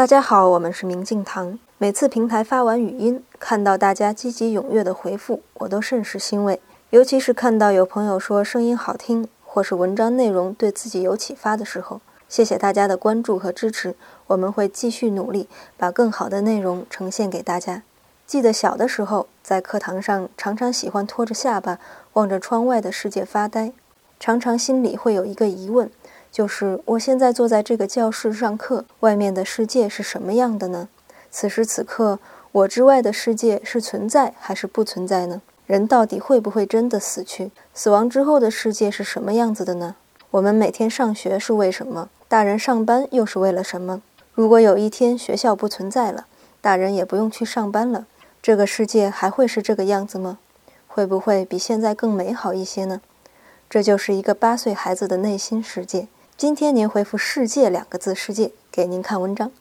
大家好，我们是明镜堂。每次平台发完语音，看到大家积极踊跃的回复，我都甚是欣慰。尤其是看到有朋友说声音好听，或是文章内容对自己有启发的时候，谢谢大家的关注和支持。我们会继续努力，把更好的内容呈现给大家。记得小的时候，在课堂上常常喜欢拖着下巴望着窗外的世界发呆，常常心里会有一个疑问。就是我现在坐在这个教室上课，外面的世界是什么样的呢？此时此刻，我之外的世界是存在还是不存在呢？人到底会不会真的死去？死亡之后的世界是什么样子的呢？我们每天上学是为什么？大人上班又是为了什么？如果有一天学校不存在了，大人也不用去上班了，这个世界还会是这个样子吗？会不会比现在更美好一些呢？这就是一个八岁孩子的内心世界。今天您回复“世界”两个字，世界给您看文章。